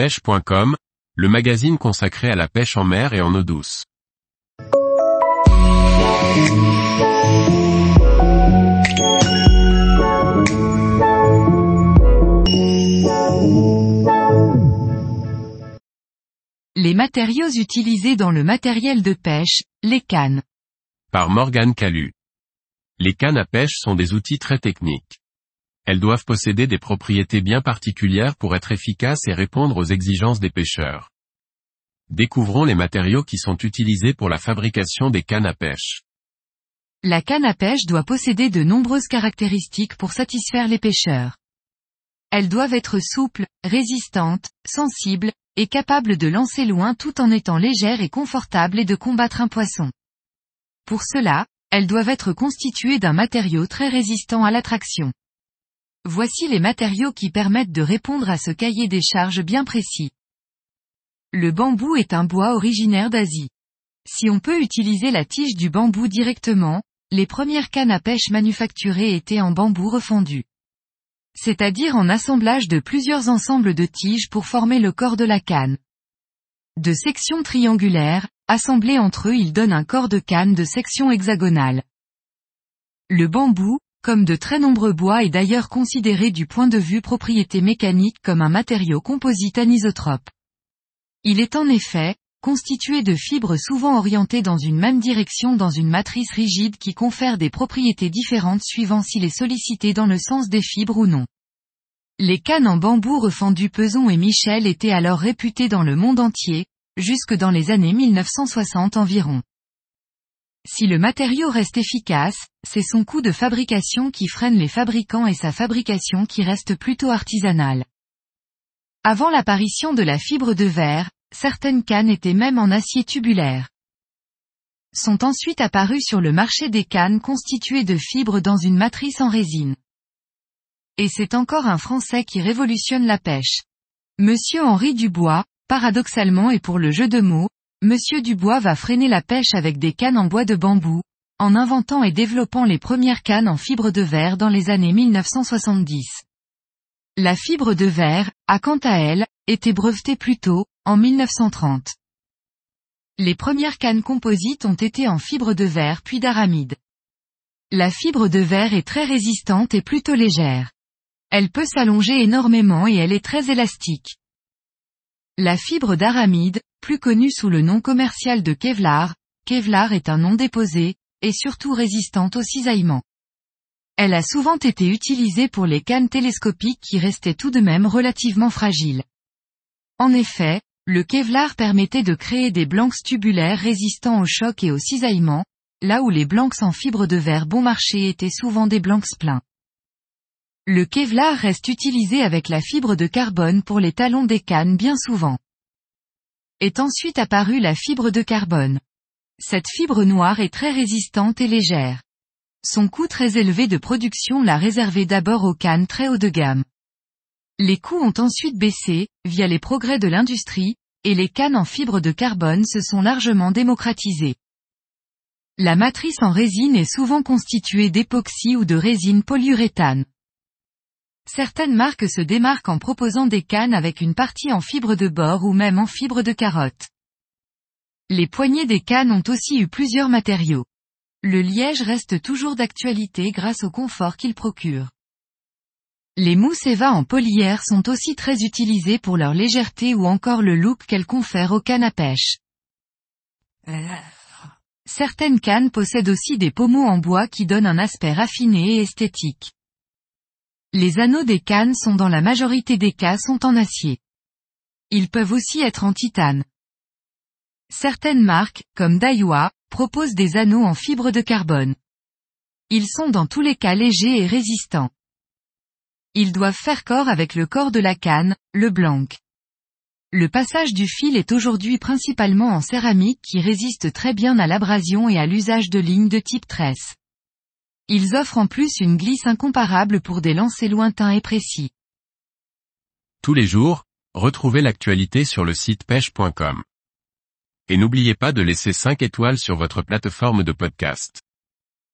pêche.com, le magazine consacré à la pêche en mer et en eau douce. Les matériaux utilisés dans le matériel de pêche, les cannes. Par Morgane Calu. Les cannes à pêche sont des outils très techniques. Elles doivent posséder des propriétés bien particulières pour être efficaces et répondre aux exigences des pêcheurs. Découvrons les matériaux qui sont utilisés pour la fabrication des cannes à pêche. La canne à pêche doit posséder de nombreuses caractéristiques pour satisfaire les pêcheurs. Elles doivent être souples, résistantes, sensibles, et capables de lancer loin tout en étant légères et confortables et de combattre un poisson. Pour cela, elles doivent être constituées d'un matériau très résistant à l'attraction. Voici les matériaux qui permettent de répondre à ce cahier des charges bien précis. Le bambou est un bois originaire d'Asie. Si on peut utiliser la tige du bambou directement, les premières cannes à pêche manufacturées étaient en bambou refondu. C'est-à-dire en assemblage de plusieurs ensembles de tiges pour former le corps de la canne. De sections triangulaires, assemblés entre eux ils donnent un corps de canne de section hexagonale. Le bambou, comme de très nombreux bois est d'ailleurs considéré du point de vue propriété mécanique comme un matériau composite anisotrope. Il est en effet, constitué de fibres souvent orientées dans une même direction dans une matrice rigide qui confère des propriétés différentes suivant s'il est sollicité dans le sens des fibres ou non. Les cannes en bambou refendu Peson et Michel étaient alors réputées dans le monde entier, jusque dans les années 1960 environ. Si le matériau reste efficace, c'est son coût de fabrication qui freine les fabricants et sa fabrication qui reste plutôt artisanale. Avant l'apparition de la fibre de verre, certaines cannes étaient même en acier tubulaire. Sont ensuite apparues sur le marché des cannes constituées de fibres dans une matrice en résine. Et c'est encore un Français qui révolutionne la pêche. Monsieur Henri Dubois, paradoxalement et pour le jeu de mots, Monsieur Dubois va freiner la pêche avec des cannes en bois de bambou, en inventant et développant les premières cannes en fibre de verre dans les années 1970. La fibre de verre, a quant à elle, été brevetée plus tôt, en 1930. Les premières cannes composites ont été en fibre de verre puis d'aramide. La fibre de verre est très résistante et plutôt légère. Elle peut s'allonger énormément et elle est très élastique. La fibre d'aramide, plus connue sous le nom commercial de Kevlar, Kevlar est un nom déposé, et surtout résistante au cisaillement. Elle a souvent été utilisée pour les cannes télescopiques qui restaient tout de même relativement fragiles. En effet, le Kevlar permettait de créer des blancs tubulaires résistants au choc et au cisaillement, là où les blancs en fibre de verre bon marché étaient souvent des blancs pleins. Le Kevlar reste utilisé avec la fibre de carbone pour les talons des cannes bien souvent. Est ensuite apparue la fibre de carbone. Cette fibre noire est très résistante et légère. Son coût très élevé de production l'a réservé d'abord aux cannes très haut de gamme. Les coûts ont ensuite baissé, via les progrès de l'industrie, et les cannes en fibre de carbone se sont largement démocratisées. La matrice en résine est souvent constituée d'époxy ou de résine polyuréthane. Certaines marques se démarquent en proposant des cannes avec une partie en fibre de bord ou même en fibre de carotte. Les poignées des cannes ont aussi eu plusieurs matériaux. Le liège reste toujours d'actualité grâce au confort qu'il procure. Les mousses Eva en polyère sont aussi très utilisées pour leur légèreté ou encore le look qu'elles confèrent aux cannes à pêche. Certaines cannes possèdent aussi des pommeaux en bois qui donnent un aspect raffiné et esthétique. Les anneaux des cannes sont dans la majorité des cas sont en acier. Ils peuvent aussi être en titane. Certaines marques, comme Daiwa, proposent des anneaux en fibre de carbone. Ils sont dans tous les cas légers et résistants. Ils doivent faire corps avec le corps de la canne, le blanc. Le passage du fil est aujourd'hui principalement en céramique qui résiste très bien à l'abrasion et à l'usage de lignes de type tresse. Ils offrent en plus une glisse incomparable pour des lancers lointains et précis. Tous les jours, retrouvez l'actualité sur le site pêche.com. Et n'oubliez pas de laisser 5 étoiles sur votre plateforme de podcast.